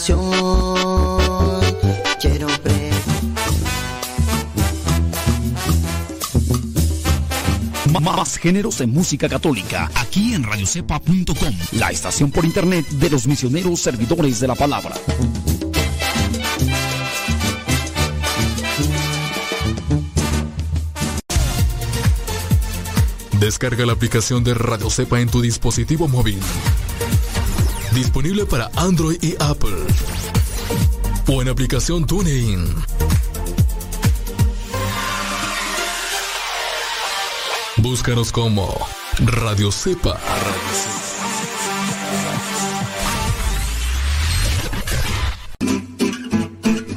oración quiero Ma- Más géneros en música católica, aquí en radiocepa.com, la estación por internet de los misioneros servidores de la palabra. Descarga la aplicación de Radio Cepa en tu dispositivo móvil. Disponible para Android y Apple. O en aplicación TuneIn. Búscanos como Radio Cepa.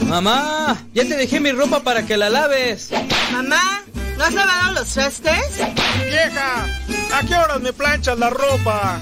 Mamá, ya te dejé mi ropa para que la laves. Mamá, ¿no has lavado los trastes? Vieja, ¿a qué horas me planchas la ropa?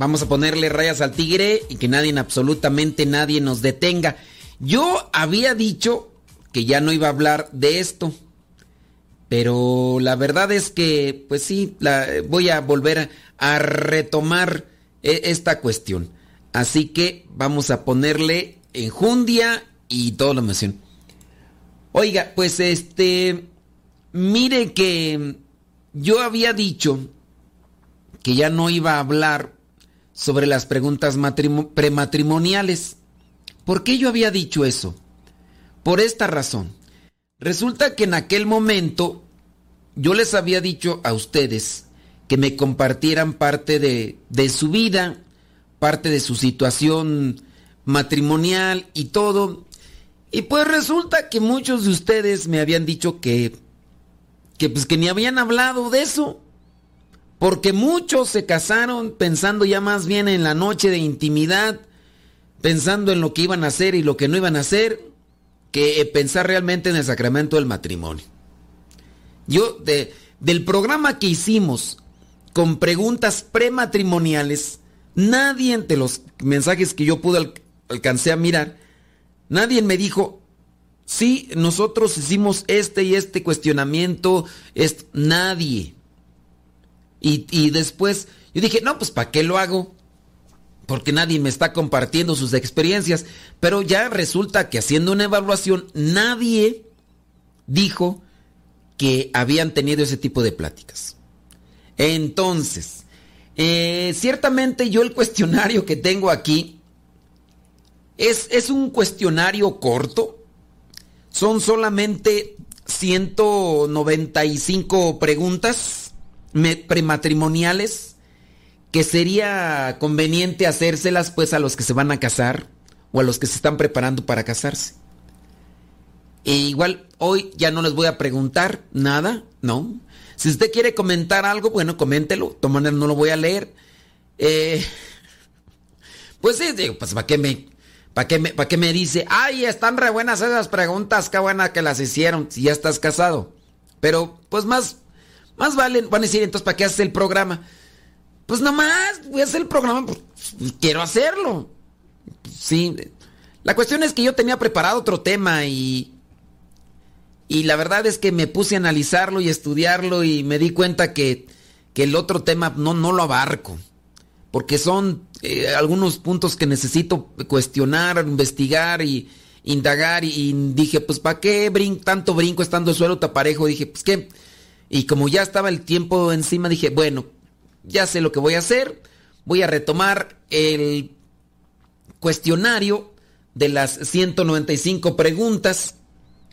Vamos a ponerle rayas al tigre y que nadie, absolutamente nadie nos detenga. Yo había dicho que ya no iba a hablar de esto. Pero la verdad es que, pues sí, la, voy a volver a retomar eh, esta cuestión. Así que vamos a ponerle enjundia y todo lo mención. Oiga, pues este, mire que yo había dicho que ya no iba a hablar sobre las preguntas matrimo- prematrimoniales. ¿Por qué yo había dicho eso? Por esta razón. Resulta que en aquel momento yo les había dicho a ustedes que me compartieran parte de, de su vida, parte de su situación matrimonial y todo. Y pues resulta que muchos de ustedes me habían dicho que, que pues que ni habían hablado de eso. Porque muchos se casaron pensando ya más bien en la noche de intimidad, pensando en lo que iban a hacer y lo que no iban a hacer, que eh, pensar realmente en el sacramento del matrimonio. Yo, de, del programa que hicimos con preguntas prematrimoniales, nadie entre los mensajes que yo pude al- alcancé a mirar, nadie me dijo, sí, nosotros hicimos este y este cuestionamiento, es nadie. Y, y después yo dije, no, pues ¿para qué lo hago? Porque nadie me está compartiendo sus experiencias. Pero ya resulta que haciendo una evaluación, nadie dijo que habían tenido ese tipo de pláticas. Entonces, eh, ciertamente yo el cuestionario que tengo aquí es, es un cuestionario corto. Son solamente 195 preguntas prematrimoniales que sería conveniente hacérselas pues a los que se van a casar o a los que se están preparando para casarse. E igual hoy ya no les voy a preguntar nada, ¿no? Si usted quiere comentar algo, bueno, coméntelo. De no lo voy a leer. Eh, pues sí, digo, pues ¿para qué me, para qué me, para qué me dice? Ay, están re buenas esas preguntas, qué buena que las hicieron, si ya estás casado. Pero, pues más, más valen, van a decir, entonces, ¿para qué haces el programa? Pues nomás voy a hacer el programa, pues, quiero hacerlo. Sí. La cuestión es que yo tenía preparado otro tema y. Y la verdad es que me puse a analizarlo y estudiarlo y me di cuenta que, que el otro tema no, no lo abarco. Porque son eh, algunos puntos que necesito cuestionar, investigar y indagar. Y, dije, pues ¿para qué brin tanto brinco estando suelo taparejo? Dije, pues qué. Y como ya estaba el tiempo encima, dije, bueno, ya sé lo que voy a hacer. Voy a retomar el cuestionario de las 195 preguntas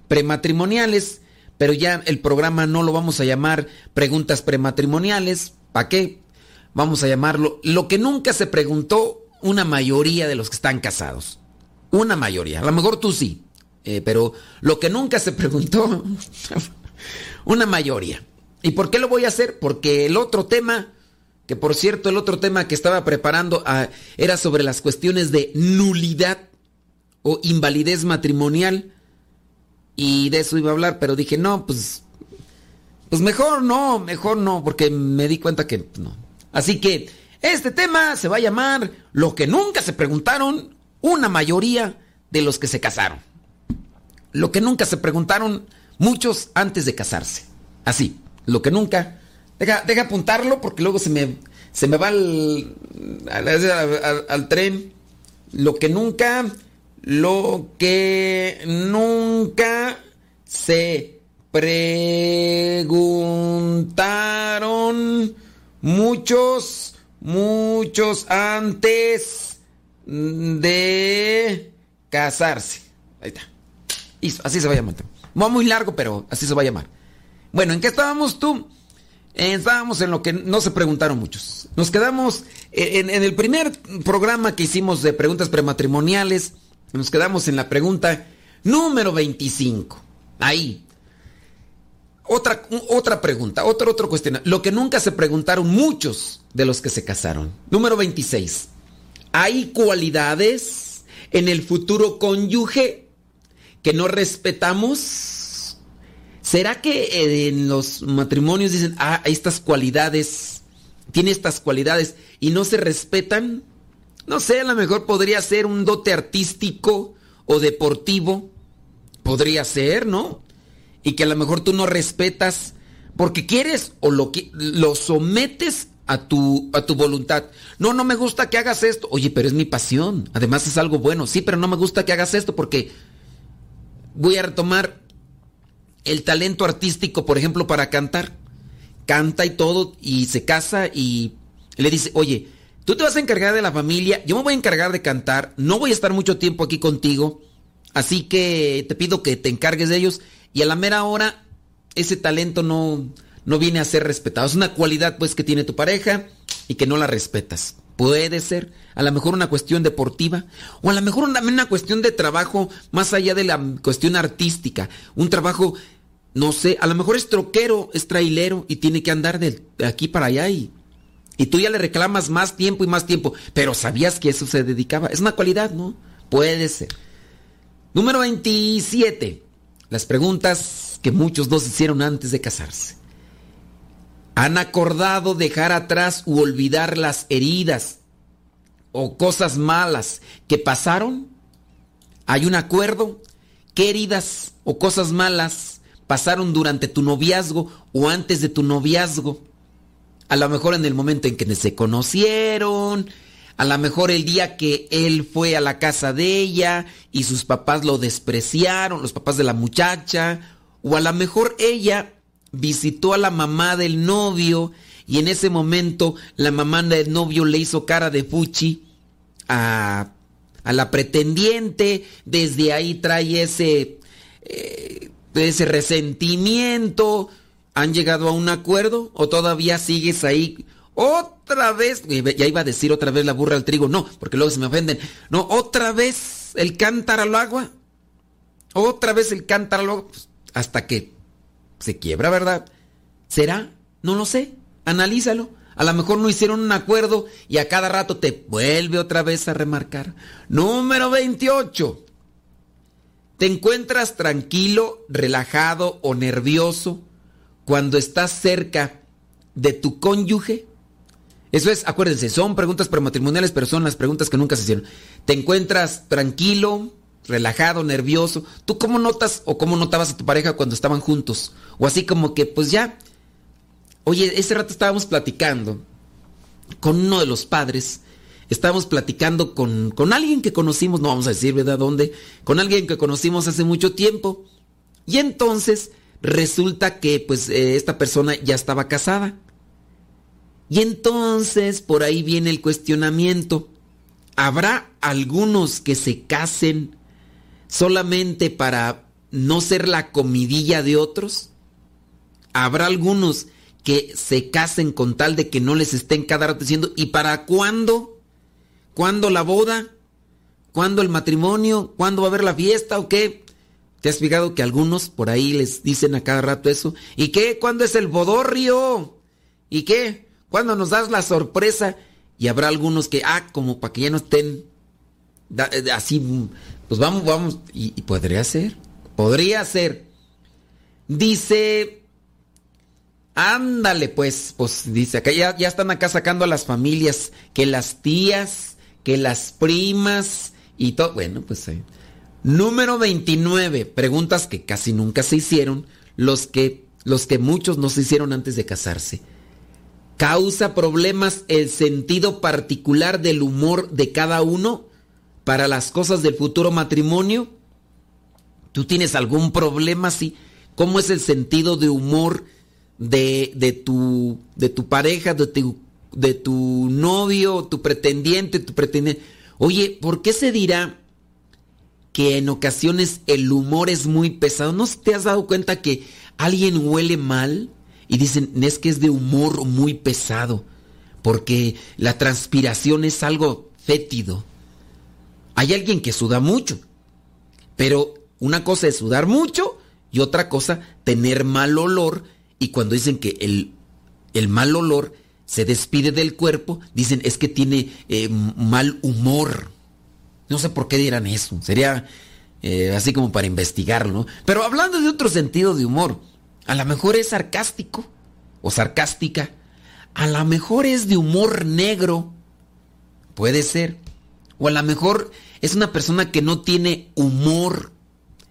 prematrimoniales, pero ya el programa no lo vamos a llamar preguntas prematrimoniales. ¿Para qué? Vamos a llamarlo lo que nunca se preguntó una mayoría de los que están casados. Una mayoría. A lo mejor tú sí, eh, pero lo que nunca se preguntó una mayoría. ¿Y por qué lo voy a hacer? Porque el otro tema, que por cierto el otro tema que estaba preparando ah, era sobre las cuestiones de nulidad o invalidez matrimonial. Y de eso iba a hablar, pero dije, no, pues, pues mejor no, mejor no, porque me di cuenta que no. Así que este tema se va a llamar Lo que nunca se preguntaron una mayoría de los que se casaron. Lo que nunca se preguntaron muchos antes de casarse. Así, lo que nunca. Deja, deja apuntarlo porque luego se me, se me va al, al, tren. Lo que nunca, lo que nunca se preguntaron muchos, muchos antes de casarse. Ahí está. Así se va a. Va muy largo, pero así se va a llamar. Bueno, ¿en qué estábamos tú? Eh, Estábamos en lo que no se preguntaron muchos. Nos quedamos en, en el primer programa que hicimos de preguntas prematrimoniales. Nos quedamos en la pregunta número 25. Ahí. Otra, otra pregunta, otro, otro cuestión. Lo que nunca se preguntaron muchos de los que se casaron. Número 26. ¿Hay cualidades en el futuro cónyuge que no respetamos? ¿Será que eh, en los matrimonios dicen, ah, estas cualidades, tiene estas cualidades y no se respetan? No sé, a lo mejor podría ser un dote artístico o deportivo. Podría ser, ¿no? Y que a lo mejor tú no respetas porque quieres o lo, lo sometes a tu, a tu voluntad. No, no me gusta que hagas esto. Oye, pero es mi pasión. Además es algo bueno. Sí, pero no me gusta que hagas esto porque voy a retomar el talento artístico, por ejemplo, para cantar. Canta y todo y se casa y le dice, oye, tú te vas a encargar de la familia, yo me voy a encargar de cantar, no voy a estar mucho tiempo aquí contigo, así que te pido que te encargues de ellos y a la mera hora ese talento no, no viene a ser respetado. Es una cualidad pues que tiene tu pareja y que no la respetas. Puede ser, a lo mejor una cuestión deportiva o a lo mejor una, una cuestión de trabajo más allá de la cuestión artística, un trabajo no sé, a lo mejor es troquero, es trailero y tiene que andar de aquí para allá y, y tú ya le reclamas más tiempo y más tiempo, pero sabías que eso se dedicaba. Es una cualidad, ¿no? Puede ser. Número 27. Las preguntas que muchos dos hicieron antes de casarse. ¿Han acordado dejar atrás u olvidar las heridas o cosas malas que pasaron? ¿Hay un acuerdo? ¿Qué heridas o cosas malas pasaron durante tu noviazgo o antes de tu noviazgo? A lo mejor en el momento en que se conocieron, a lo mejor el día que él fue a la casa de ella y sus papás lo despreciaron, los papás de la muchacha, o a lo mejor ella visitó a la mamá del novio y en ese momento la mamá del novio le hizo cara de fuchi a, a la pretendiente, desde ahí trae ese, eh, ese resentimiento. ¿Han llegado a un acuerdo o todavía sigues ahí? Otra vez, ya iba a decir otra vez la burra al trigo, no, porque luego se me ofenden. No, otra vez el cántaro al agua. Otra vez el cántaro al agua. Pues, hasta que se quiebra, ¿verdad? ¿Será? No lo sé. Analízalo. A lo mejor no hicieron un acuerdo y a cada rato te vuelve otra vez a remarcar. Número 28. ¿Te encuentras tranquilo, relajado o nervioso cuando estás cerca de tu cónyuge? Eso es, acuérdense, son preguntas prematrimoniales, pero son las preguntas que nunca se hicieron. ¿Te encuentras tranquilo, relajado, nervioso? ¿Tú cómo notas o cómo notabas a tu pareja cuando estaban juntos? O así como que, pues ya, Oye, ese rato estábamos platicando con uno de los padres. Estábamos platicando con, con alguien que conocimos, no vamos a decir, ¿verdad? ¿Dónde? Con alguien que conocimos hace mucho tiempo. Y entonces resulta que pues eh, esta persona ya estaba casada. Y entonces por ahí viene el cuestionamiento. ¿Habrá algunos que se casen solamente para no ser la comidilla de otros? ¿Habrá algunos que se casen con tal de que no les estén cada rato diciendo, ¿y para cuándo? ¿Cuándo la boda? ¿Cuándo el matrimonio? ¿Cuándo va a haber la fiesta o qué? ¿Te has fijado que algunos por ahí les dicen a cada rato eso? ¿Y qué? ¿Cuándo es el bodorrio? ¿Y qué? ¿Cuándo nos das la sorpresa? Y habrá algunos que, ah, como para que ya no estén eh, así, pues vamos, vamos, y, podría ser, podría ser. Dice Ándale, pues, pues dice acá, ya, ya están acá sacando a las familias, que las tías, que las primas y todo. Bueno, pues eh. Número 29, preguntas que casi nunca se hicieron, los que, los que muchos no se hicieron antes de casarse. ¿Causa problemas el sentido particular del humor de cada uno para las cosas del futuro matrimonio? ¿Tú tienes algún problema así? ¿Cómo es el sentido de humor? de, de, tu, de tu pareja, de tu, de tu novio, tu pretendiente, tu pretendiente. Oye, ¿por qué se dirá que en ocasiones el humor es muy pesado? ¿No te has dado cuenta que alguien huele mal y dicen, es que es de humor muy pesado? Porque la transpiración es algo fétido. Hay alguien que suda mucho, pero una cosa es sudar mucho y otra cosa tener mal olor y cuando dicen que el, el mal olor se despide del cuerpo, dicen es que tiene eh, mal humor. No sé por qué dirán eso. Sería eh, así como para investigarlo, ¿no? Pero hablando de otro sentido de humor, a lo mejor es sarcástico o sarcástica. A lo mejor es de humor negro. Puede ser. O a lo mejor es una persona que no tiene humor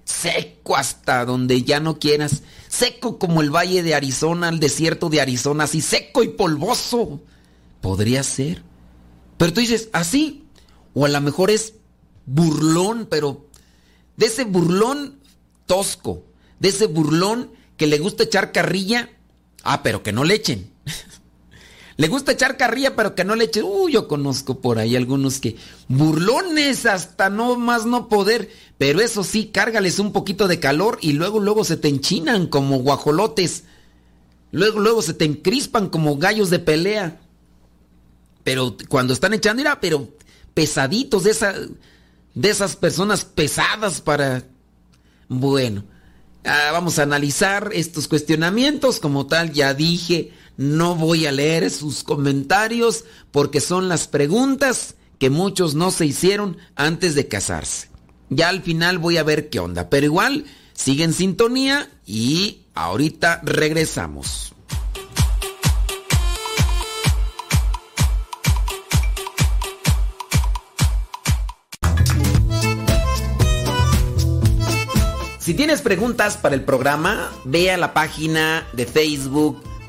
seco hasta donde ya no quieras, seco como el valle de Arizona, el desierto de Arizona, así seco y polvoso. Podría ser. Pero tú dices, así, o a lo mejor es burlón, pero de ese burlón tosco, de ese burlón que le gusta echar carrilla, ah, pero que no le echen. Le gusta echar carrilla, pero que no le eche. Uy, yo conozco por ahí algunos que burlones hasta no más no poder. Pero eso sí, cárgales un poquito de calor y luego, luego se te enchinan como guajolotes. Luego, luego se te encrispan como gallos de pelea. Pero cuando están echando, mira, pero pesaditos de, esa, de esas personas pesadas para... Bueno, ah, vamos a analizar estos cuestionamientos. Como tal, ya dije no voy a leer sus comentarios porque son las preguntas que muchos no se hicieron antes de casarse. Ya al final voy a ver qué onda, pero igual sigue en sintonía y ahorita regresamos. Si tienes preguntas para el programa, ve a la página de Facebook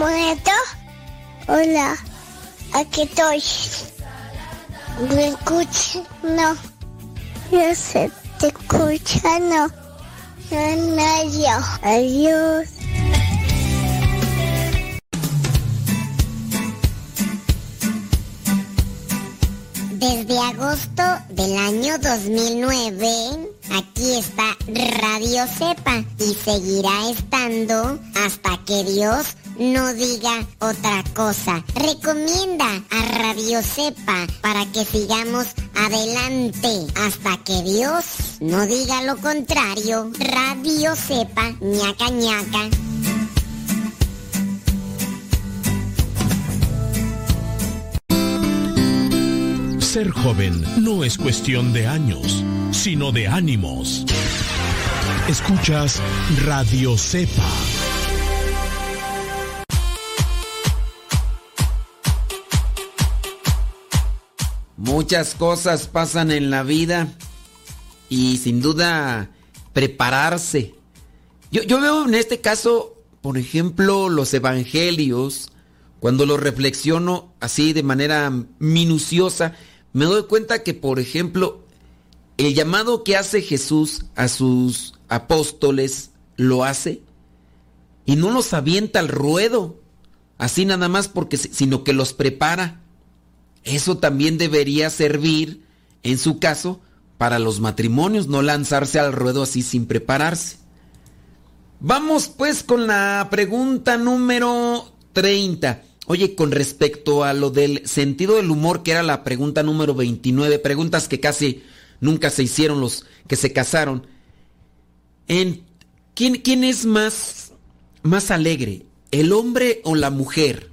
Muerto. Hola, aquí estoy. ¿Me escuchas? No. Yo sé, te escucha, no. No, yo. Adiós. Desde agosto del año 2009, aquí está Radio Cepa y seguirá estando hasta que Dios no diga otra cosa. Recomienda a Radio Cepa para que sigamos adelante hasta que Dios no diga lo contrario. Radio Cepa, ñaca ñaca. Ser joven no es cuestión de años, sino de ánimos. Escuchas Radio Cepa. Muchas cosas pasan en la vida y sin duda prepararse. Yo, yo, veo en este caso, por ejemplo, los evangelios, cuando los reflexiono así de manera minuciosa, me doy cuenta que, por ejemplo, el llamado que hace Jesús a sus apóstoles lo hace y no los avienta al ruedo, así nada más porque, sino que los prepara. Eso también debería servir, en su caso, para los matrimonios, no lanzarse al ruedo así sin prepararse. Vamos pues con la pregunta número 30. Oye, con respecto a lo del sentido del humor, que era la pregunta número 29, preguntas que casi nunca se hicieron los que se casaron. En, ¿quién, ¿Quién es más, más alegre, el hombre o la mujer?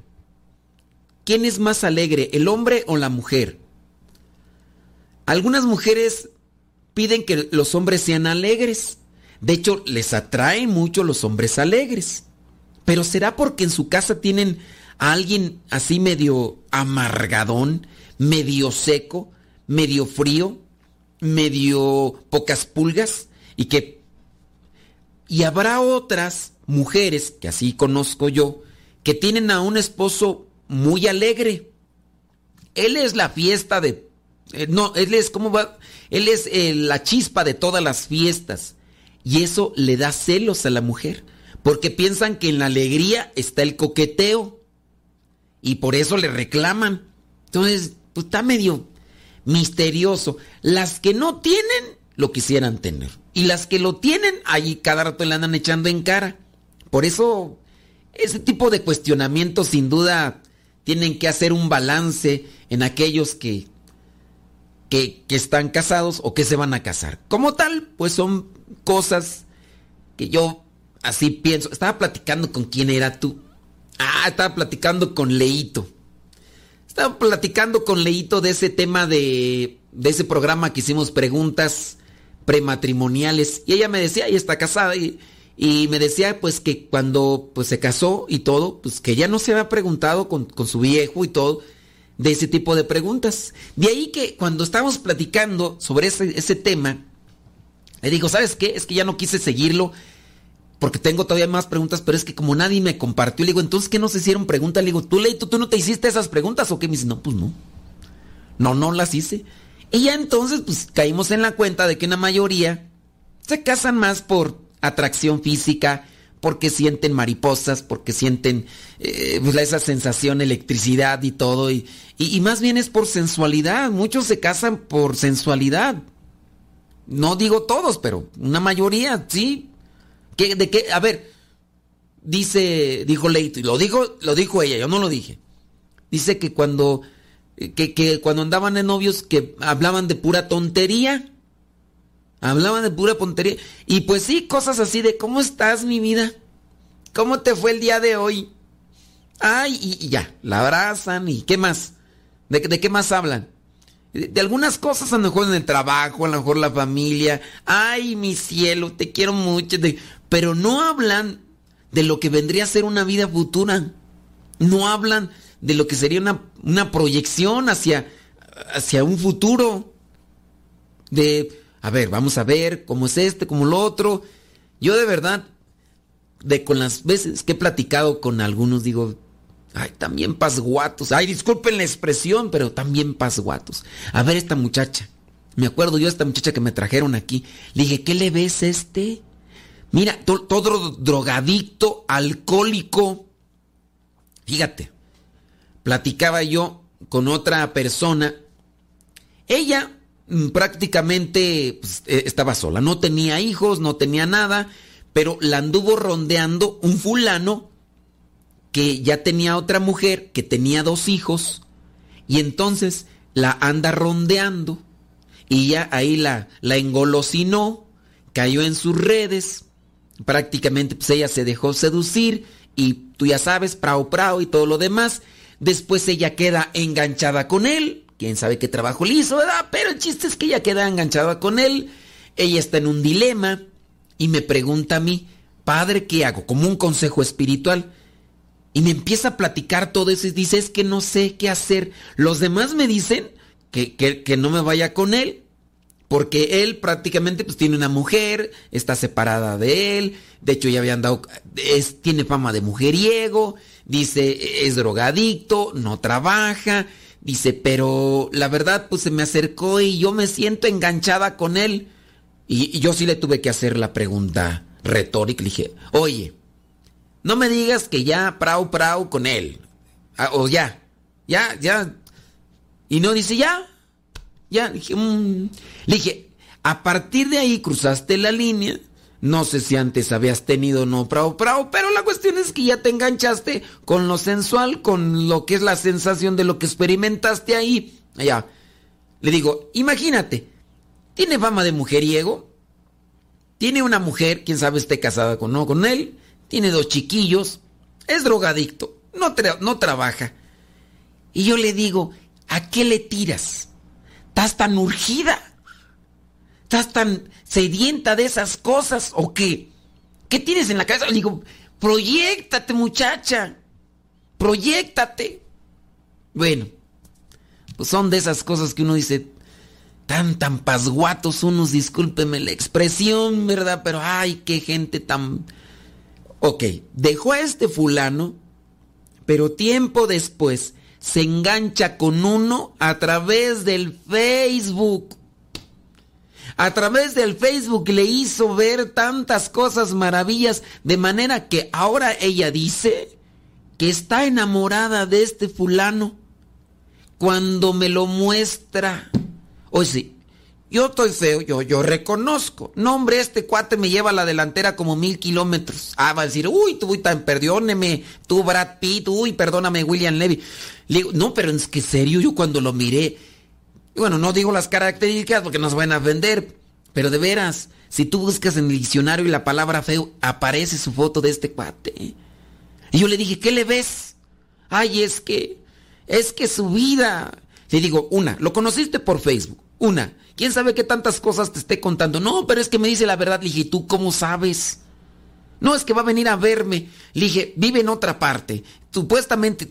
¿Quién es más alegre, el hombre o la mujer? Algunas mujeres piden que los hombres sean alegres. De hecho, les atraen mucho los hombres alegres. Pero ¿será porque en su casa tienen a alguien así medio amargadón, medio seco, medio frío, medio pocas pulgas? Y que... Y habrá otras mujeres, que así conozco yo, que tienen a un esposo muy alegre. Él es la fiesta de... Eh, no, él es como va... Él es eh, la chispa de todas las fiestas. Y eso le da celos a la mujer. Porque piensan que en la alegría está el coqueteo. Y por eso le reclaman. Entonces, pues está medio misterioso. Las que no tienen, lo quisieran tener. Y las que lo tienen, ahí cada rato le andan echando en cara. Por eso, ese tipo de cuestionamientos sin duda tienen que hacer un balance en aquellos que, que, están casados o que se van a casar. Como tal, pues son cosas que yo así pienso. Estaba platicando con quién era tú. Ah, estaba platicando con Leito. Estaba platicando con Leito de ese tema de, de ese programa que hicimos preguntas prematrimoniales. Y ella me decía, ella está casada y, y me decía pues que cuando pues se casó y todo, pues que ya no se había preguntado con, con su viejo y todo de ese tipo de preguntas. De ahí que cuando estábamos platicando sobre ese, ese tema, le digo, ¿sabes qué? Es que ya no quise seguirlo porque tengo todavía más preguntas, pero es que como nadie me compartió, le digo, entonces, ¿qué no se hicieron preguntas? Le digo, ¿tú, Leito, tú no te hiciste esas preguntas o qué? Me dice, no, pues no. No, no las hice. Y ya entonces, pues caímos en la cuenta de que la mayoría se casan más por atracción física, porque sienten mariposas, porque sienten eh, pues, esa sensación, electricidad y todo, y, y, más bien es por sensualidad. Muchos se casan por sensualidad. No digo todos, pero una mayoría, sí. ¿Qué, ¿De qué? A ver, dice, dijo Leito, y lo dijo, lo dijo ella, yo no lo dije. Dice que cuando, que, que cuando andaban de novios que hablaban de pura tontería. Hablaban de pura puntería. Y pues sí, cosas así de ¿cómo estás, mi vida? ¿Cómo te fue el día de hoy? Ay, y, ya, la abrazan y ¿qué más? ¿De, de qué más hablan? De, algunas cosas, a lo mejor en el trabajo, a lo mejor la familia. Ay, mi cielo, te quiero mucho. Pero no hablan de lo que vendría a ser una vida futura. No hablan de lo que sería una, una proyección hacia, hacia un futuro. De, a ver, vamos a ver cómo es este, cómo lo otro. Yo de verdad, de con las veces que he platicado con algunos, digo, ay, también pasguatos. Ay, disculpen la expresión, pero también pasguatos. A ver, esta muchacha. Me acuerdo yo, esta muchacha que me trajeron aquí. Le dije, ¿qué le ves este? Mira, to- todo drogadicto, alcohólico. Fíjate, platicaba yo con otra persona. Ella prácticamente pues, eh, estaba sola, no tenía hijos, no tenía nada, pero la anduvo rondeando un fulano que ya tenía otra mujer, que tenía dos hijos, y entonces la anda rondeando, y ya ahí la, la engolosinó, cayó en sus redes, prácticamente pues ella se dejó seducir, y tú ya sabes, prao prao y todo lo demás, después ella queda enganchada con él, quién sabe qué trabajo le hizo, ¿verdad? Pero el chiste es que ella queda enganchada con él, ella está en un dilema, y me pregunta a mí, padre, ¿qué hago? Como un consejo espiritual. Y me empieza a platicar todo eso y dice, es que no sé qué hacer. Los demás me dicen que, que- que no me vaya con él, porque él prácticamente pues tiene una mujer, está separada de él, de hecho ya habían dado, es, tiene fama de mujeriego, dice, es drogadicto, no trabaja, dice, pero la verdad pues se me acercó y yo me siento enganchada con él. Y, yo sí le tuve que hacer la pregunta retórica, le dije, oye, no me digas que ya prau prau con él. Ah, o ya, ya, ya. Y no dice ya. Ya, dije, mm. le dije, a partir de ahí cruzaste la línea. No sé si antes habías tenido no prau prau, pero la cuestión es que ya te enganchaste con lo sensual, con lo que es la sensación de lo que experimentaste ahí. Ya. Le digo, imagínate, tiene fama de mujeriego, tiene una mujer, quién sabe esté casada con no con él, tiene dos chiquillos, es drogadicto, no, no trabaja. Y yo le digo, ¿a qué le tiras? ¿Estás tan urgida? ¿Estás tan sedienta de esas cosas o qué? ¿Qué tienes en la cabeza? Le digo, proyectate muchacha, proyectate. Bueno, pues son de esas cosas que uno dice, tan, tan pasguatos unos, discúlpeme la expresión, ¿verdad? Pero ay, qué gente tan... Ok, dejó a este fulano, pero tiempo después se engancha con uno a través del Facebook. A través del Facebook le hizo ver tantas cosas maravillas, de manera que ahora ella dice que está enamorada de este fulano cuando me lo muestra. Oye, sí, yo estoy feo, yo, yo reconozco. No, hombre, este cuate me lleva a la delantera como mil kilómetros. Ah, va a decir, uy, tú, uy, tan, perdóneme, tú, Brad Pitt, uy, perdóname, William Levy. Le digo, no, pero es que serio, yo cuando lo miré, y bueno, no digo las características porque nos van a vender, pero de veras, si tú buscas en el diccionario y la palabra feo, aparece su foto de este cuate. Y yo le dije, ¿qué le ves? Ay, es que, es que su vida. Le digo, una, lo conociste por Facebook. Una, quién sabe qué tantas cosas te esté contando. No, pero es que me dice la verdad. Le dije, ¿tú cómo sabes? No, es que va a venir a verme. Le dije, vive en otra parte. Supuestamente,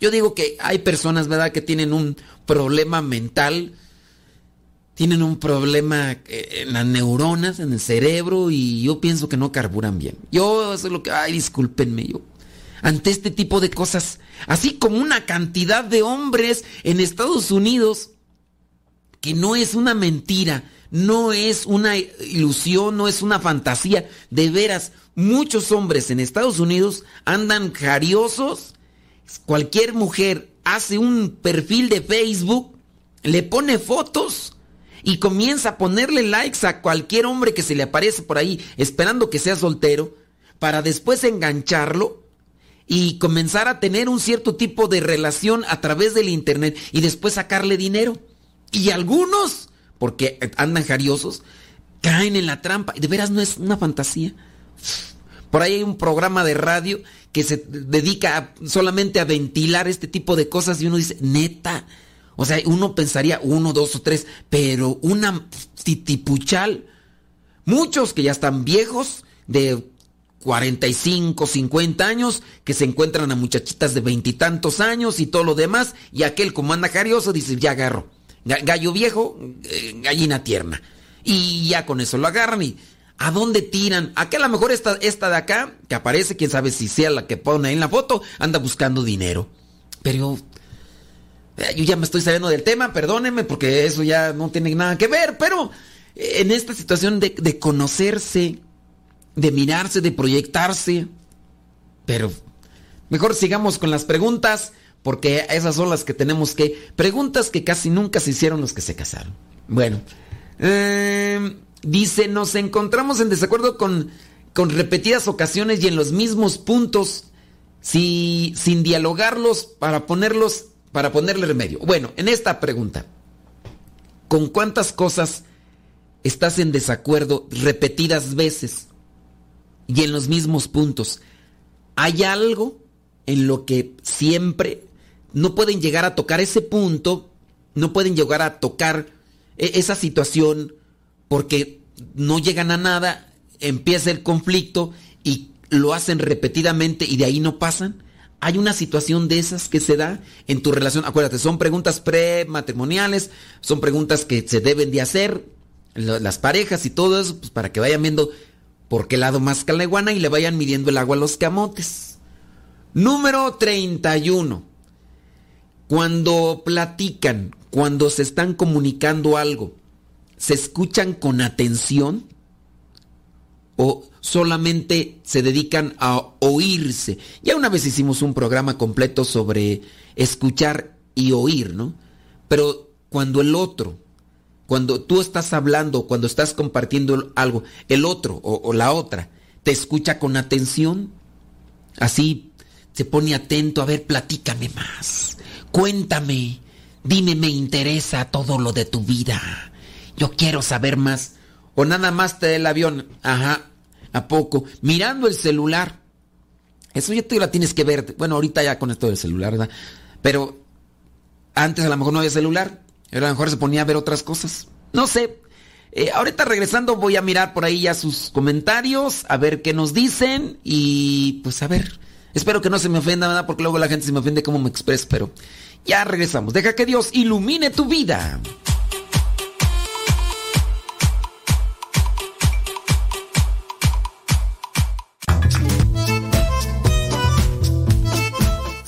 yo digo que hay personas, ¿verdad?, que tienen un problema mental. Tienen un problema eh, en las neuronas, en el cerebro, y yo pienso que no carburan bien. Yo, eso es lo que. Ay, discúlpenme, yo. Ante este tipo de cosas, así como una cantidad de hombres en Estados Unidos, que no es una mentira, no es una ilusión, no es una fantasía. De veras, muchos hombres en Estados Unidos andan jariosos. Cualquier mujer hace un perfil de Facebook, le pone fotos y comienza a ponerle likes a cualquier hombre que se le aparece por ahí, esperando que sea soltero, para después engancharlo y comenzar a tener un cierto tipo de relación a través del internet y después sacarle dinero. Y algunos porque andan jariosos, caen en la trampa. De veras no es una fantasía. Por ahí hay un programa de radio que se dedica solamente a ventilar este tipo de cosas y uno dice, neta. O sea, uno pensaría uno, dos o tres, pero una titipuchal. Muchos que ya están viejos, de 45, 50 años, que se encuentran a muchachitas de veintitantos años y todo lo demás, y aquel como anda carioso dice, ya agarro. Ga- Gallo viejo, eh, gallina tierna. Y ya con eso lo agarran y ¿a dónde tiran? Aquí a lo mejor esta, esta de acá, que aparece, quién sabe si sea la que pone ahí en la foto, anda buscando dinero. Pero eh, yo ya me estoy saliendo del tema, perdónenme, porque eso ya no tiene nada que ver, pero eh, en esta situación de, conocerse, de mirarse, de proyectarse, pero mejor sigamos con las preguntas, porque esas son las que tenemos que... Preguntas que casi nunca se hicieron los que se casaron. Bueno, eh, dice, nos encontramos en desacuerdo con, con repetidas ocasiones y en los mismos puntos, si, sin dialogarlos para ponerlos, para ponerle remedio. Bueno, en esta pregunta, ¿con cuántas cosas estás en desacuerdo repetidas veces y en los mismos puntos? ¿Hay algo en lo que siempre no pueden llegar a tocar ese punto, no pueden llegar a tocar e- esa situación porque no llegan a nada, empieza el conflicto y lo hacen repetidamente y de ahí no pasan? ¿Hay una situación de esas que se da en tu relación? Acuérdate, son preguntas prematrimoniales, son preguntas que se deben de hacer las parejas y todo eso, pues para que vayan viendo por qué lado más iguana y le vayan midiendo el agua a los camotes. Número 31. Cuando platican, cuando se están comunicando algo, ¿se escuchan con atención? ¿O solamente se dedican a oírse? Ya una vez hicimos un programa completo sobre escuchar y oír, ¿no? Pero cuando el otro, cuando tú estás hablando, cuando estás compartiendo algo, el otro o, la otra, te escucha con atención, así se pone atento, a ver, platícame más, cuéntame, dime, me interesa todo lo de tu vida, yo quiero saber más, o nada más te da el avión, ajá, ¿a poco? Mirando el celular, eso ya tú la tienes que ver, bueno, ahorita ya con esto del celular, ¿verdad? Pero antes a lo mejor no había celular, a lo mejor se ponía a ver otras cosas, no sé. Eh, ahorita regresando voy a mirar por ahí ya sus comentarios, a ver qué nos dicen y pues a ver. Espero que no se me ofenda nada porque luego la gente se me ofende cómo me expreso, pero ya regresamos. Deja que Dios ilumine tu vida.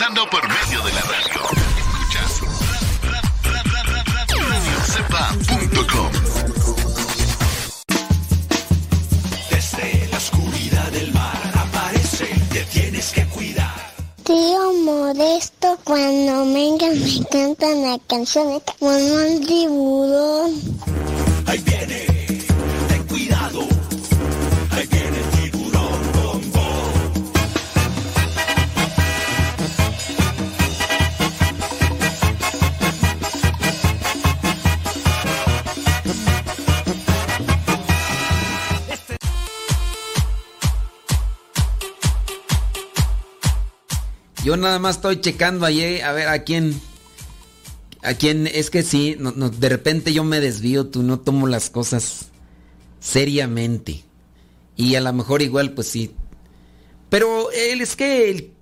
Evangelizando por medio de la radio. Escuchas radiocepa.com. Desde la oscuridad del mar aparece, te tienes que cuidar. Tío Modesto, cuando vengan me cantan la canción de Mamá el tiburón. Ahí viene, Yo nada más estoy checando ahí a ver a quién. A quién. Es que sí, no, de repente yo me desvío, tú no tomo las cosas seriamente. Y a lo mejor igual, pues sí. Pero él es que el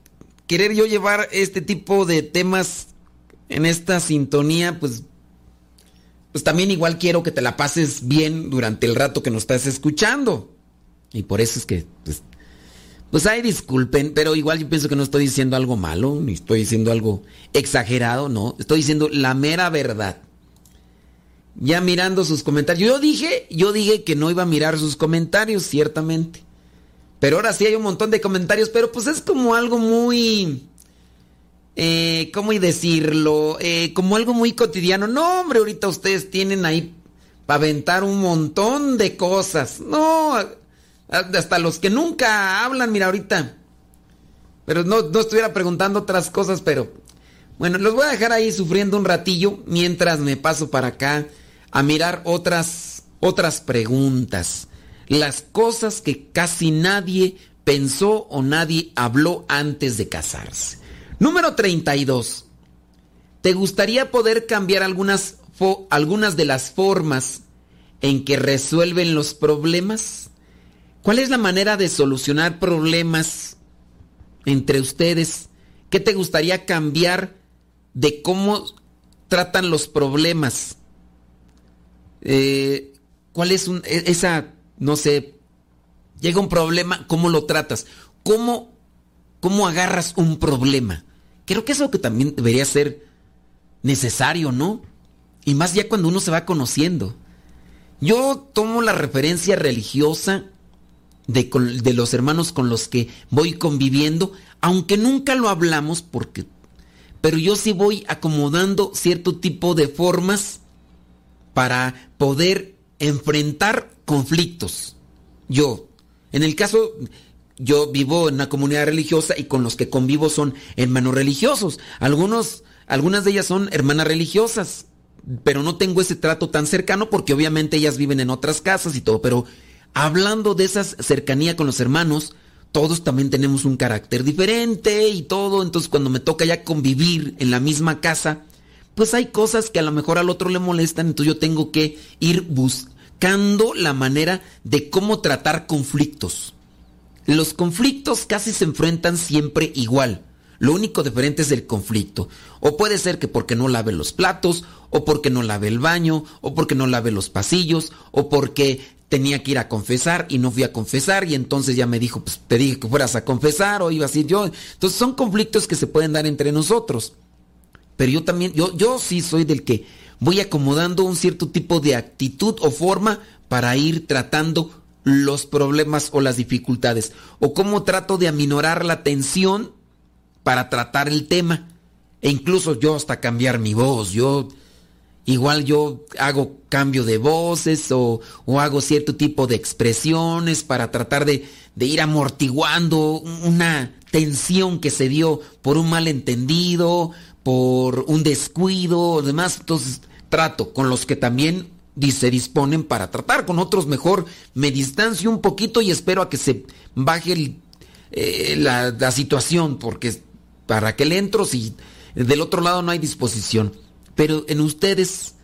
querer yo llevar este tipo de temas en esta sintonía, pues. Pues también igual quiero que te la pases bien durante el rato que nos estás escuchando. Y por eso es que, pues, Pues ay, disculpen, pero igual yo pienso que no estoy diciendo algo malo, ni estoy diciendo algo exagerado, no. Estoy diciendo la mera verdad. Ya mirando sus comentarios. Yo dije, yo dije que no iba a mirar sus comentarios, ciertamente. Pero ahora sí hay un montón de comentarios, pero pues es como algo muy... Eh, ¿Cómo decirlo? Eh, como algo muy cotidiano. No, hombre, ahorita ustedes tienen ahí para aventar un montón de cosas. No, hasta los que nunca hablan, mira, ahorita. Pero no, no estuviera preguntando otras cosas, pero... Bueno, los voy a dejar ahí sufriendo un ratillo mientras me paso para acá a mirar otras, otras preguntas. Las cosas que casi nadie pensó o nadie habló antes de casarse. Número 32. ¿Te gustaría poder cambiar algunas, algunas de las formas en que resuelven los problemas? ¿Cuál es la manera de solucionar problemas entre ustedes? ¿Qué te gustaría cambiar de cómo tratan los problemas? Eh, ¿Cuál es e, esa, no sé, llega un problema, cómo lo tratas? ¿Cómo, ¿Cómo agarras un problema? Creo que es lo que también debería ser necesario, ¿no? Y más ya cuando uno se va conociendo. Yo tomo la referencia religiosa de, de, los hermanos con los que voy conviviendo, aunque nunca lo hablamos porque... Pero yo sí voy acomodando cierto tipo de formas para poder enfrentar conflictos. Yo, en el caso, yo vivo en una comunidad religiosa y con los que convivo son hermanos religiosos. Algunos, algunas de ellas son hermanas religiosas, pero no tengo ese trato tan cercano porque obviamente ellas viven en otras casas y todo, pero hablando de esa cercanía con los hermanos, todos también tenemos un carácter diferente y todo, entonces cuando me toca ya convivir en la misma casa, pues hay cosas que a lo mejor al otro le molestan, entonces yo tengo que ir buscando la manera de cómo tratar conflictos. Los conflictos casi se enfrentan siempre igual. Lo único diferente es el conflicto. O puede ser que porque no lave los platos, o porque no lave el baño, o porque no lave los pasillos, o porque tenía que ir a confesar y no fui a confesar y entonces ya me dijo, pues te dije que fueras a confesar o iba a decir yo. Entonces son conflictos que se pueden dar entre nosotros. Pero yo también, yo, yo sí soy del que voy acomodando un cierto tipo de actitud o forma para ir tratando los problemas o las dificultades. O cómo trato de aminorar la tensión para tratar el tema. E incluso yo hasta cambiar mi voz. Yo, igual yo hago cambio de voces o, o hago cierto tipo de expresiones para tratar de, de ir amortiguando una tensión que se dio por un malentendido por un descuido, demás, entonces trato con los que también se disponen para tratar, con otros mejor me distancio un poquito y espero a que se baje eh, la, la, situación, porque para que le entro si del otro lado no hay disposición. Pero en ustedes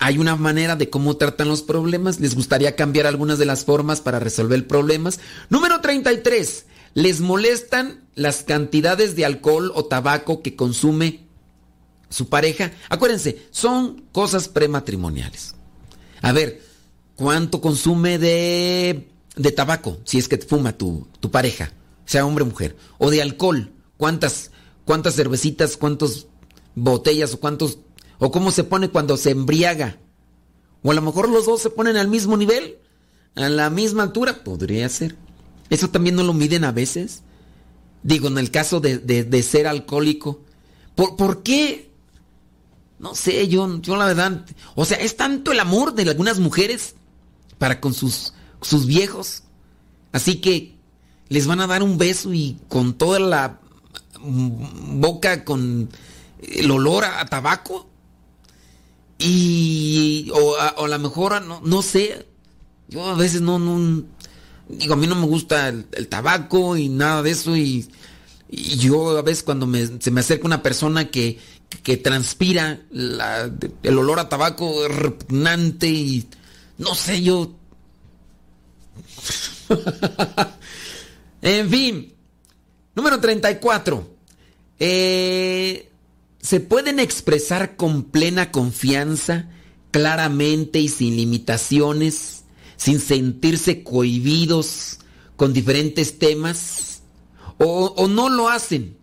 hay una manera de cómo tratan los problemas, les gustaría cambiar algunas de las formas para resolver problemas. Número 33 les molestan las cantidades de alcohol o tabaco que consume su pareja. Acuérdense, son cosas prematrimoniales. A ver, ¿cuánto consume de, de tabaco si es que fuma tu, tu pareja, sea hombre o mujer? O de alcohol, ¿cuántas, cuántas cervecitas, cuántas botellas o cuántos... o cómo se pone cuando se embriaga? O a lo mejor los dos se ponen al mismo nivel, a la misma altura, podría ser. ¿Eso también no lo miden a veces? Digo, en el caso de, ser alcohólico. ¿Por, ¿Por, qué? No sé, yo, yo la verdad... O sea, es tanto el amor de algunas mujeres para con sus, sus viejos. Así que les van a dar un beso y con toda la boca con el olor a, tabaco. Y... O a, lo mejor, no, no sé. Yo a veces no, no, Digo, a mí no me gusta el, tabaco y nada de eso y, yo a veces cuando se me acerca una persona que, que transpira el olor a tabaco repugnante y no sé, yo... en fin, número 34. Eh, ¿Se pueden expresar con plena confianza, claramente y sin limitaciones? sin sentirse cohibidos con diferentes temas o, no lo hacen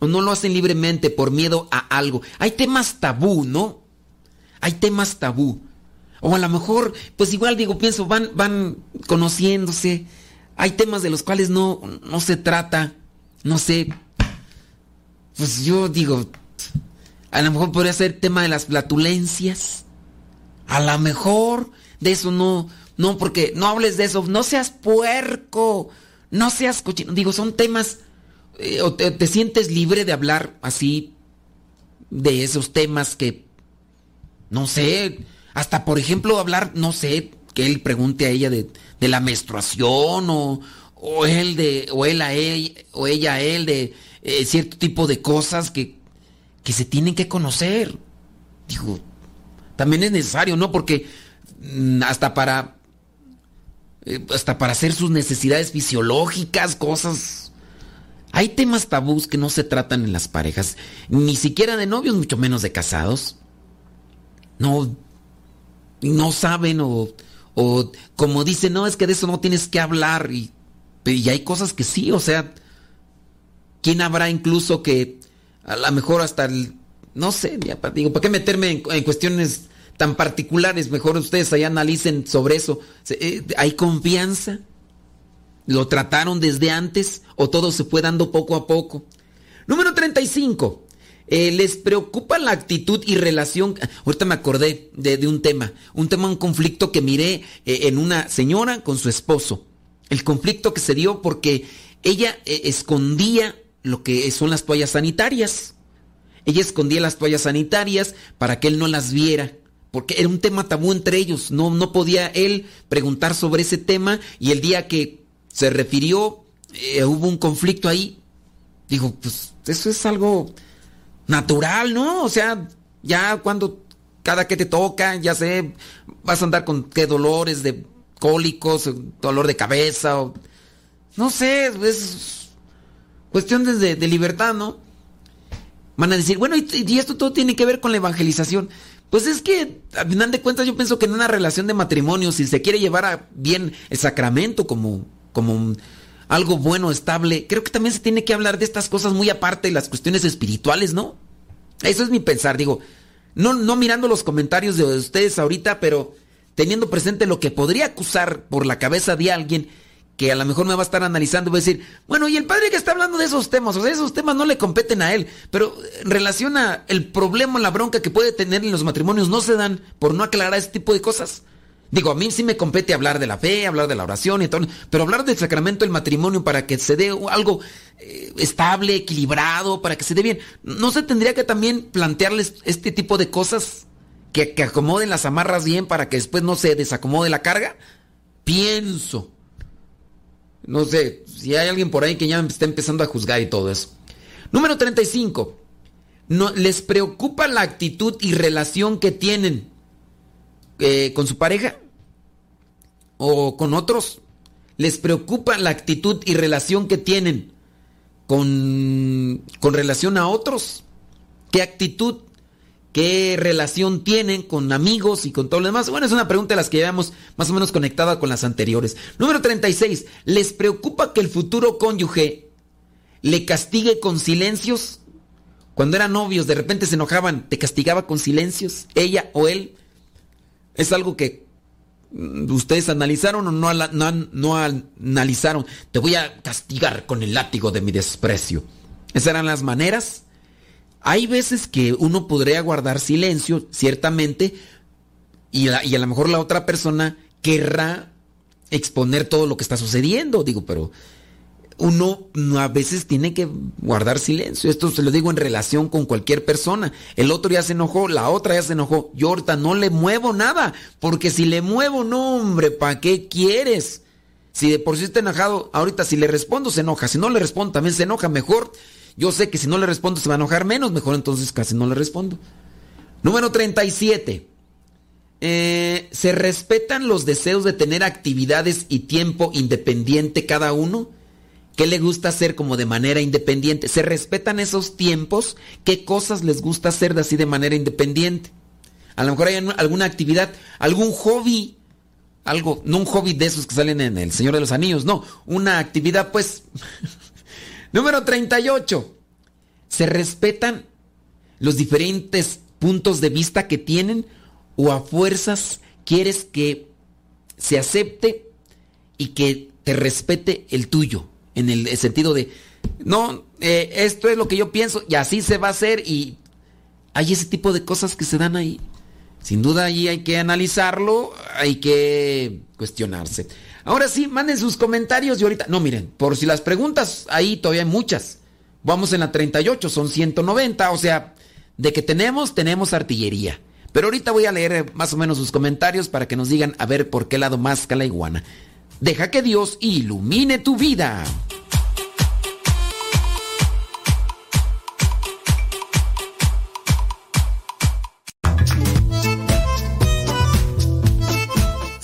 o no lo hacen libremente por miedo a algo. Hay temas tabú, ¿no? Hay temas tabú. O a lo mejor, pues igual digo, pienso, van, van conociéndose. Hay temas de los cuales no, no se trata. No sé. Pues yo digo, a lo mejor podría ser tema de las flatulencias. A lo mejor de eso no, no, porque no hables de eso. No seas puerco. No seas cochino. Digo, son temas eh, o te, te, sientes libre de hablar así de esos temas que, no sé, hasta por ejemplo hablar, no sé, que él pregunte a ella de, la menstruación o, o, él de, o él a ella, o ella a él de eh, cierto tipo de cosas que, que se tienen que conocer. Digo, también es necesario, ¿no? Porque mm, hasta para, eh, hasta para hacer sus necesidades fisiológicas, cosas hay temas tabús que no se tratan en las parejas, ni siquiera de novios, mucho menos de casados. No, no saben o, o como dicen, no, es que de eso no tienes que hablar. Y, y hay cosas que sí, o sea, ¿quién habrá incluso que a lo mejor hasta el, no sé, ya, digo, ¿para qué meterme en, cuestiones tan particulares? Mejor ustedes ahí analicen sobre eso. Eh, ¿Hay confianza? ¿Lo trataron desde antes o todo se fue dando poco a poco? Número 35. Eh, les preocupa la actitud y relación. Ahorita me acordé de, de un tema, un tema, un conflicto que miré eh, en una señora con su esposo. El conflicto que se dio porque ella eh, escondía lo que son las toallas sanitarias. Ella escondía las toallas sanitarias para que él no las viera. Porque era un tema tabú entre ellos. No, no podía él preguntar sobre ese tema y el día que se refirió, eh, hubo un conflicto ahí. Digo, pues eso es algo natural, ¿no? O sea, ya cuando cada que te toca, ya sé, vas a andar con qué dolores de cólicos, dolor de cabeza, o, no sé, es cuestión de, de, libertad, ¿no? Van a decir, bueno, y, y esto todo tiene que ver con la evangelización. Pues es que, al final de cuentas, yo pienso que en una relación de matrimonio, si se quiere llevar a bien el sacramento como como algo bueno, estable. Creo que también se tiene que hablar de estas cosas muy aparte de las cuestiones espirituales, ¿no? Eso es mi pensar, digo, no, no mirando los comentarios de ustedes ahorita, pero teniendo presente lo que podría acusar por la cabeza de alguien que a lo mejor me va a estar analizando, va a decir, bueno, y el padre que está hablando de esos temas, o sea, esos temas no le competen a él, pero en relación a el problema, la bronca que puede tener en los matrimonios, no se dan por no aclarar ese tipo de cosas. Digo, a mí sí me compete hablar de la fe, hablar de la oración y todo, pero hablar del sacramento del matrimonio para que se dé algo eh, estable, equilibrado, para que se dé bien. ¿No se tendría que también plantearles este tipo de cosas que, que acomoden las amarras bien para que después no se desacomode la carga? Pienso. No sé, si hay alguien por ahí que ya está empezando a juzgar y todo eso. Número 35. No, les preocupa la actitud y relación que tienen eh, con su pareja o con otros. Les preocupa la actitud y relación que tienen con, con relación a otros. ¿Qué actitud, qué relación tienen con amigos y con todo lo demás? Bueno, es una pregunta de las que llevamos más o menos conectada con las anteriores. Número 36. ¿Les preocupa que el futuro cónyuge le castigue con silencios? Cuando eran novios, de repente se enojaban, ¿te castigaba con silencios? ¿Ella o él? Es algo que mm, ustedes analizaron o no, analizaron. Te voy a castigar con el látigo de mi desprecio. Esas eran las maneras. Hay veces que uno podría guardar silencio, ciertamente, y, a lo mejor la otra persona querrá exponer todo lo que está sucediendo. Digo, pero uno a veces tiene que guardar silencio. Esto se lo digo en relación con cualquier persona. El otro ya se enojó, la otra ya se enojó. Yo ahorita no le muevo nada, porque si le muevo, no, hombre, ¿para qué quieres? Si de por sí está enojado, ahorita si le respondo se enoja, si no le respondo también se enoja, mejor. Yo sé que si no le respondo se va a enojar menos, mejor entonces casi no le respondo. Número 37. Eh, ¿Se respetan los deseos de tener actividades y tiempo independiente cada uno? ¿Qué le gusta hacer como de manera independiente? ¿Se respetan esos tiempos? ¿Qué cosas les gusta hacer de así de manera independiente? A lo mejor hay alguna actividad, algún hobby algo, no un hobby de esos que salen en El Señor de los Anillos, no, una actividad pues... Número 38. Se respetan los diferentes puntos de vista que tienen o a fuerzas quieres que se acepte y que te respete el tuyo, en el sentido de, no, eh, esto es lo que yo pienso y así se va a hacer y hay ese tipo de cosas que se dan ahí. Sin duda ahí hay que analizarlo, hay que cuestionarse. Ahora sí, manden sus comentarios y ahorita, no miren, por si las preguntas, ahí todavía hay muchas. Vamos en la 38, son 190, o sea, de que tenemos, tenemos artillería. Pero ahorita voy a leer eh, más o menos sus comentarios para que nos digan a ver por qué lado más la iguana. Deja que Dios ilumine tu vida.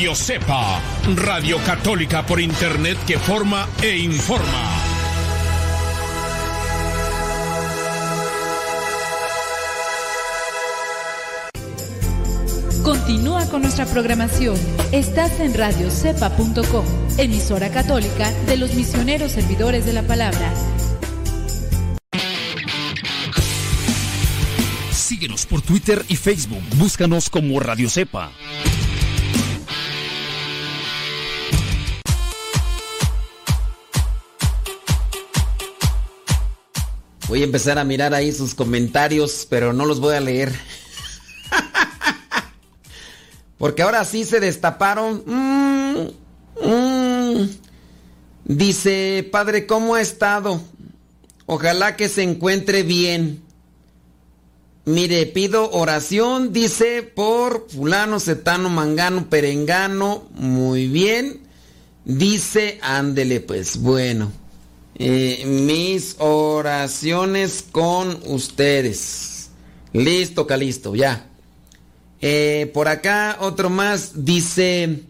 Radio Cepa, Radio Católica por Internet que forma e informa. Continúa con nuestra programación. Estás en radiocepa.com, emisora católica de los misioneros servidores de la palabra. Síguenos por Twitter y Facebook. Búscanos como Radio Cepa. Voy a empezar a mirar ahí sus comentarios, pero no los voy a leer. Porque ahora sí se destaparon. Mm, mm. Dice, padre, ¿cómo ha estado? Ojalá que se encuentre bien. Mire, pido oración, dice, por fulano, setano, mangano, perengano. Muy bien. Dice, ándele, pues bueno. Eh, mis oraciones con ustedes. Listo, Calisto, ya. Eh, por acá otro más dice,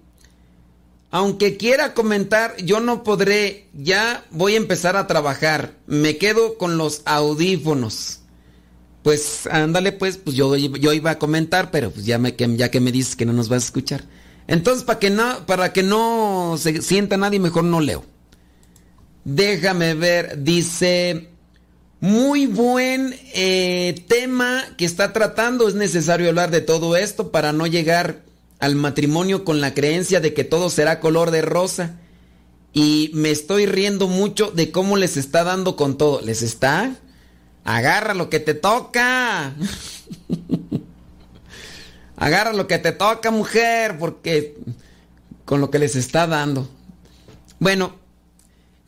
aunque quiera comentar, yo no podré, ya voy a empezar a trabajar, me quedo con los audífonos. Pues ándale, pues, pues yo, yo iba a comentar, pero pues ya, me, ya que me dices que no nos vas a escuchar. Entonces, para que para que no se sienta nadie, mejor no leo. Déjame ver, dice, muy buen eh, tema que está tratando. Es necesario hablar de todo esto para no llegar al matrimonio con la creencia de que todo será color de rosa. Y me estoy riendo mucho de cómo les está dando con todo. ¿Les está? Agarra lo que te toca. Agarra lo que te toca, mujer, porque con lo que les está dando. Bueno,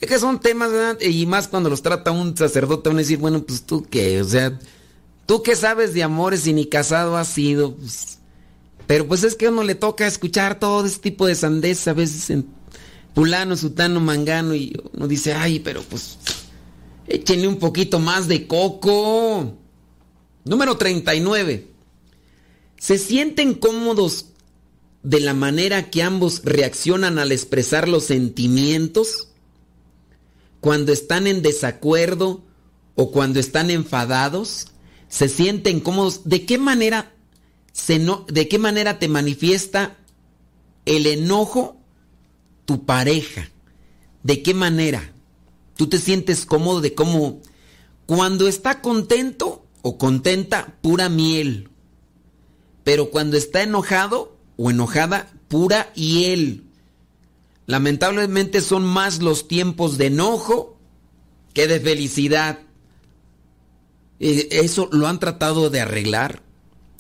es que son temas, ¿verdad? Y más cuando los trata un sacerdote, van a decir, bueno, pues tú qué, o sea, tú qué sabes de amores y ni casado has sido. Pues, pero pues es que a uno le toca escuchar todo este tipo de sandez a veces en fulano, sutano, mangano, y uno dice, ay, pero pues échenle un poquito más de coco. Número 39. ¿Se sienten cómodos de la manera que ambos reaccionan al expresar los sentimientos? Cuando están en desacuerdo o cuando están enfadados, se sienten cómodos. ¿De qué manera se no, de qué manera te manifiesta el enojo tu pareja? ¿De qué manera? Tú te sientes cómodo de cómo cuando está contento o contenta, pura miel. Pero cuando está enojado o enojada, pura hiel. Lamentablemente son más los tiempos de enojo que de felicidad. Eso lo han tratado de arreglar,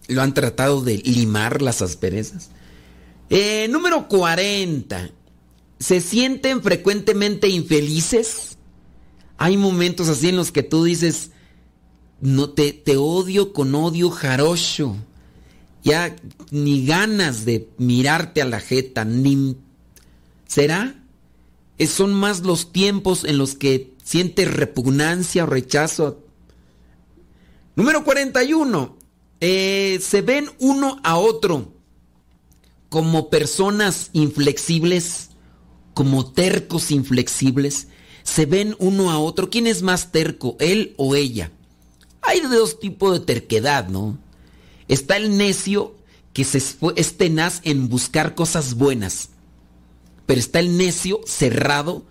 lo han tratado de limar las asperezas. Eh, número 40. ¿Se sienten frecuentemente infelices? Hay momentos así en los que tú dices, no te, te odio con odio jarocho. Ya ni ganas de mirarte a la jeta, ni... ¿Será? Son más los tiempos en los que sientes repugnancia o rechazo. Número 41. Eh, se ven uno a otro como personas inflexibles, como tercos inflexibles. Se ven uno a otro. ¿Quién es más terco, él o ella? Hay dos tipos de terquedad, ¿no? Está el necio que se es tenaz en buscar cosas buenas. Pero está el necio cerrado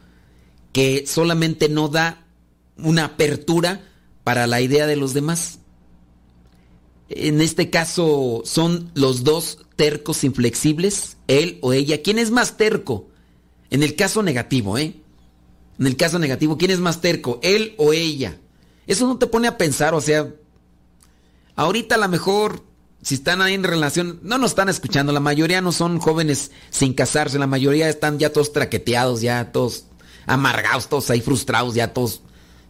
que solamente no da una apertura para la idea de los demás. En este caso son los dos tercos inflexibles, él o ella. ¿Quién es más terco? En el caso negativo, ¿eh? En el caso negativo, ¿quién es más terco? ¿Él o ella? Eso no te pone a pensar, o sea, ahorita a lo mejor, si están ahí en relación, no nos están escuchando, la mayoría no son jóvenes sin casarse, la mayoría están ya todos traqueteados, ya todos amargados, todos ahí frustrados, ya todos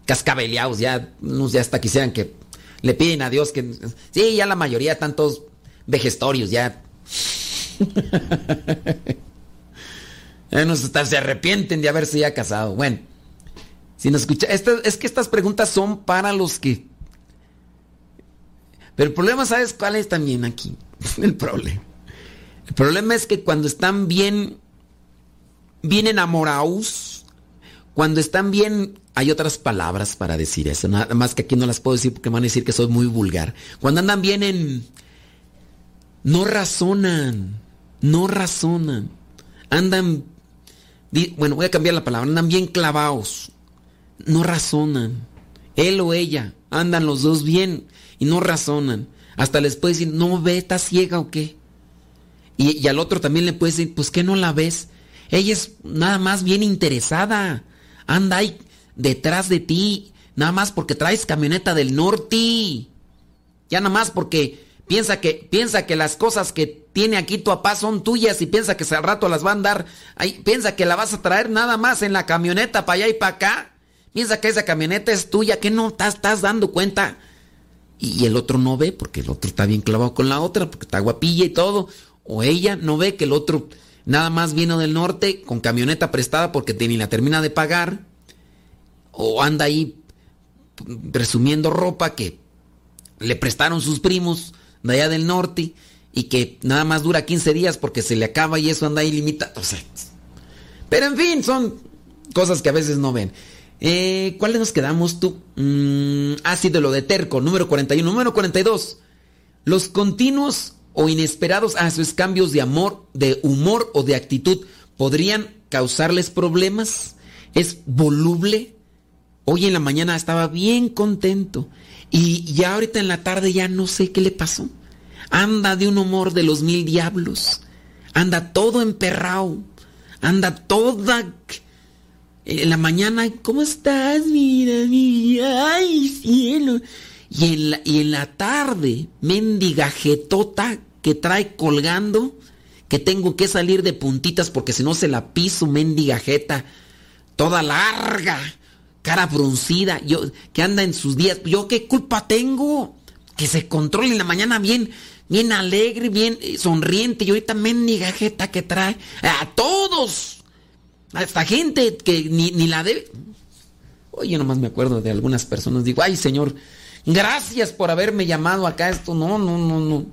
cascabeleados, ya ya hasta quisieran que le piden a Dios que... Sí, ya la mayoría están todos vejestorios, ya... Se arrepienten de haberse ya casado. Bueno, si nos escucha, es que estas preguntas son para los que. Pero el problema, ¿sabes cuál es también aquí? El problema. El problema es que cuando están bien, bien enamorados, cuando están bien, hay otras palabras para decir eso. Nada más que aquí no las puedo decir porque me van a decir que soy muy vulgar. Cuando andan bien en, no razonan, no razonan, andan Bueno, voy a cambiar la palabra. Andan bien clavados. No razonan. Él o ella. Andan los dos bien y no razonan. Hasta les puede decir, no ve, está ciega o qué. Y, al otro también le puede decir, pues que no la ves. Ella es nada más bien interesada. Anda ahí detrás de ti. Nada más porque traes camioneta del norte. Ya nada más porque piensa que, piensa que las cosas que tiene aquí tu papá son tuyas y piensa que al rato las va a andar. Ahí, piensa que la vas a traer nada más en la camioneta para allá y para acá. Piensa que esa camioneta es tuya, que no estás, estás dando cuenta. Y, el otro no ve porque el otro está bien clavado con la otra, porque está guapilla y todo. O ella no ve que el otro nada más vino del norte con camioneta prestada porque ni la termina de pagar. O anda ahí presumiendo ropa que le prestaron sus primos de allá del norte y que nada más dura 15 días porque se le acaba y eso anda ahí limitado. Pero en fin, son cosas que a veces no ven. Eh, ¿Cuáles nos quedamos tú? Mm, ah, sí, de lo de terco, número 41. Número 42. Los continuos o inesperados, ah, esos cambios de amor, de humor o de actitud podrían causarles problemas. Es voluble. Hoy en la mañana estaba bien contento y ya ahorita en la tarde ya no sé qué le pasó. Anda de un humor de los mil diablos. Anda todo emperrado. Anda toda... En la mañana, ¿cómo estás? Mira, mira, ay, cielo. Y en la, y en la tarde, mendiga jetota que trae colgando, que tengo que salir de puntitas porque si no se la piso, mendiga jeta, toda larga, cara fruncida, yo, que anda en sus días. ¿Yo qué culpa tengo? Que se controle en la mañana bien, bien alegre, bien eh, sonriente. Y ahorita mendiga jeta que trae a todos. A esta gente que ni, ni la debe. Oye, nomás me acuerdo de algunas personas. Digo, ay, señor, gracias por haberme llamado acá. Esto, no, no, no, no.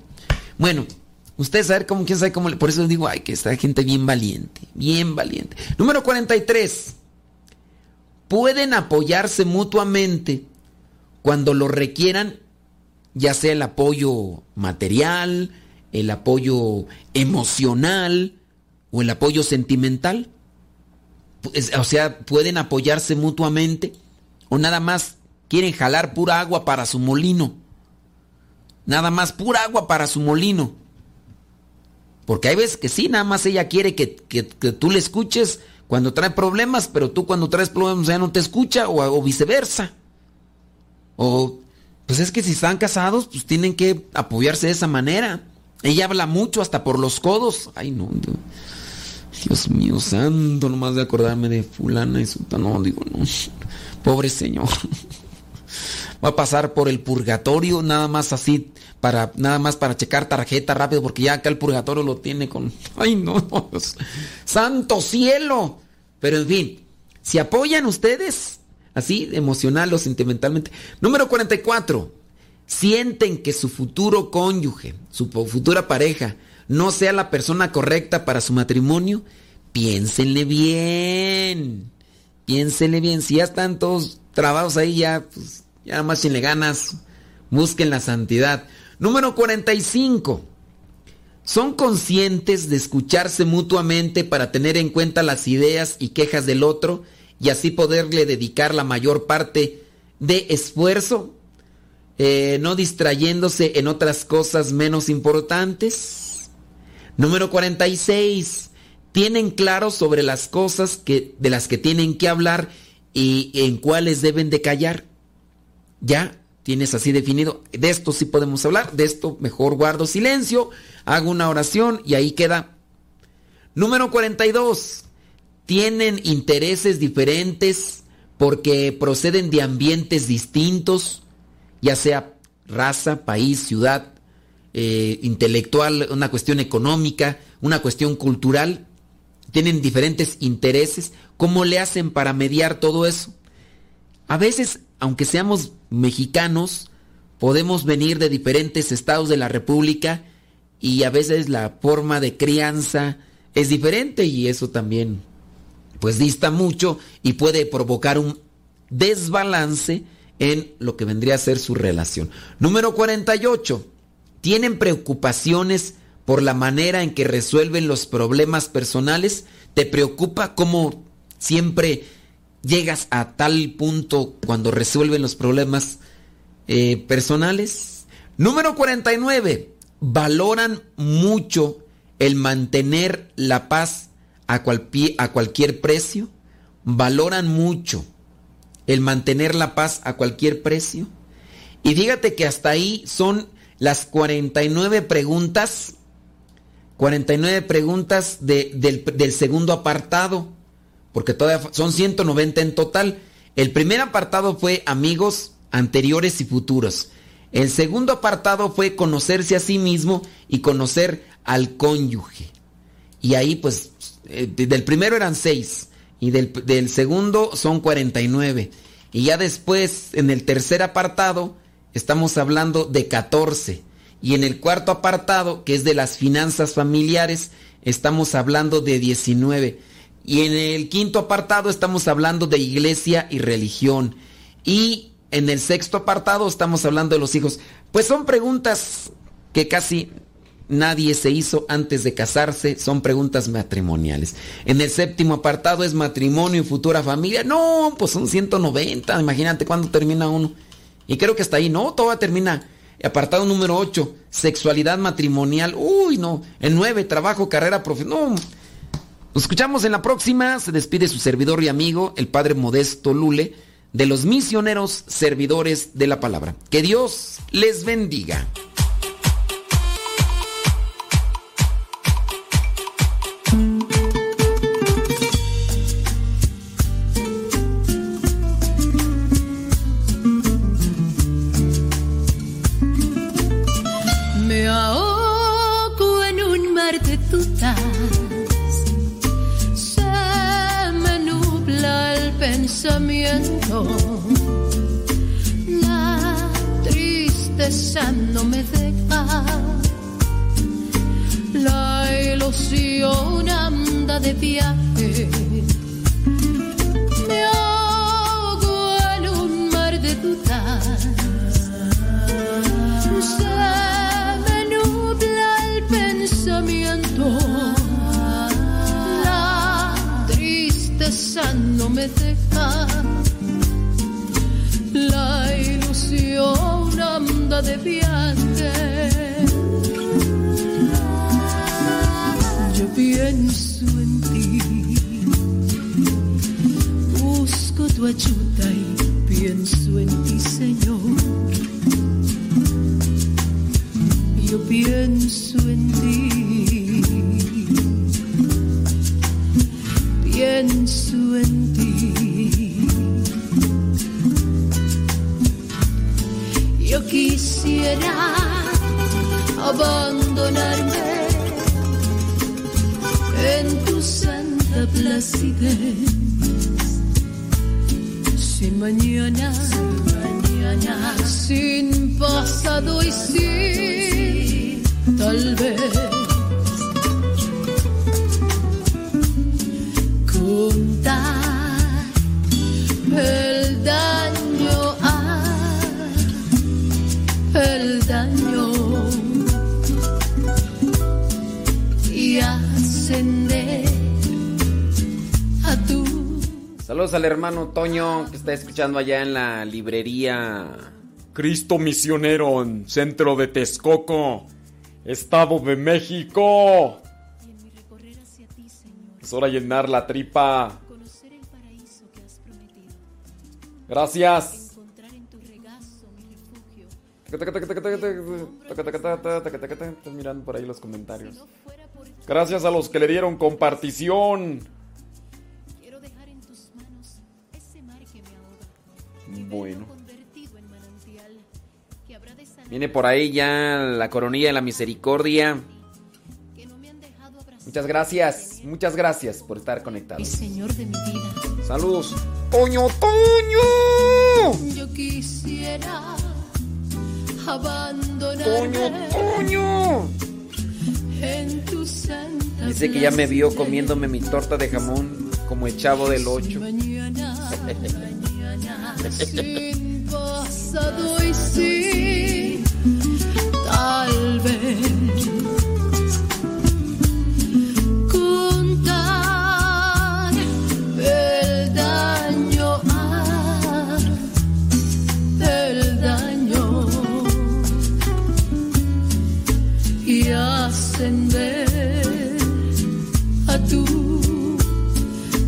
Bueno, ustedes saben cómo, quién sabe cómo. Por eso digo, ay, que esta gente bien valiente, bien valiente. Número 43. Pueden apoyarse mutuamente cuando lo requieran, ya sea el apoyo material, el apoyo emocional o el apoyo sentimental. O sea, pueden apoyarse mutuamente o nada más quieren jalar pura agua para su molino. Nada más pura agua para su molino. Porque hay veces que sí, nada más ella quiere que, que- tú le escuches cuando trae problemas, pero tú cuando traes problemas ya no te escucha o, viceversa. O, pues es que si están casados, pues tienen que apoyarse de esa manera. Ella habla mucho hasta por los codos. Ay, no. Dios mío santo, nomás de acordarme de fulana y sultana. No, digo, no. Pobre señor. Va a pasar por el purgatorio nada más así para nada más para checar tarjeta rápido porque ya acá el purgatorio lo tiene con ay no, no santo cielo pero en fin si apoyan ustedes así emocional o sentimentalmente número 44 sienten que su futuro cónyuge su futura pareja no sea la persona correcta para su matrimonio piénsenle bien piénsenle bien si ya están todos trabados ahí ya pues ya más sin le ganas busquen la santidad Número 45. Son conscientes de escucharse mutuamente para tener en cuenta las ideas y quejas del otro y así poderle dedicar la mayor parte de esfuerzo, eh, no distrayéndose en otras cosas menos importantes. Número 46. Tienen claro sobre las cosas que, de las que tienen que hablar y en cuáles deben de callar. ¿Ya? tienes así definido, de esto sí podemos hablar, de esto mejor guardo silencio, hago una oración y ahí queda. Número 42. Tienen intereses diferentes porque proceden de ambientes distintos, ya sea raza, país, ciudad, eh, intelectual, una cuestión económica, una cuestión cultural. Tienen diferentes intereses. ¿Cómo le hacen para mediar todo eso? A veces aunque seamos mexicanos, podemos venir de diferentes estados de la República y a veces la forma de crianza es diferente y eso también pues dista mucho y puede provocar un desbalance en lo que vendría a ser su relación. Número 48. ¿Tienen preocupaciones por la manera en que resuelven los problemas personales? ¿Te preocupa cómo siempre llegas a tal punto cuando resuelven los problemas eh, personales. Número 49. Valoran mucho el mantener la paz a, a cualquier precio. Valoran mucho el mantener la paz a cualquier precio. Y fíjate que hasta ahí son las 49 preguntas. 49 preguntas del, del segundo apartado porque todavía son 190 en total. El primer apartado fue amigos anteriores y futuros. El segundo apartado fue conocerse a sí mismo y conocer al cónyuge. Y ahí pues, eh, del primero eran seis y del, del segundo son 49. Y ya después, en el tercer apartado, estamos hablando de 14. Y en el cuarto apartado, que es de las finanzas familiares, estamos hablando de 19. Y en el quinto apartado estamos hablando de iglesia y religión. Y en el sexto apartado estamos hablando de los hijos. Pues son preguntas que casi nadie se hizo antes de casarse, son preguntas matrimoniales. En el séptimo apartado es matrimonio y futura familia. No, pues son 190, imagínate cuándo termina uno. Y creo que hasta ahí, no, todo termina. Apartado número 8, sexualidad matrimonial. Uy, no. El 9, trabajo, carrera profesional. No, nos escuchamos en la próxima. Se despide su servidor y amigo, el Padre Modesto Lule, de los misioneros servidores de la palabra. Que Dios les bendiga. Saludos al hermano Toño que está escuchando allá en la librería. Cristo Misionero en centro de Texcoco, Estado de México. Es hora de llenar la tripa. Gracias. Mirando por ahí los comentarios. Gracias a los que le dieron compartición. Bueno. Viene por ahí ya la coronilla de la misericordia. Muchas gracias, muchas gracias por estar conectados. Señor de mi vida. Saludos. Toño, Toño. Yo quisiera abandonarme Toño, Toño. en tu santa Dice que ya me vio comiéndome mi torta de jamón como el chavo del 8. sin pasado y sin tal vez. Contar el daño, ah, el daño y ascender a tu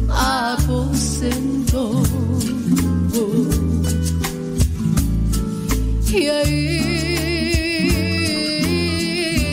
aposento. Yeah.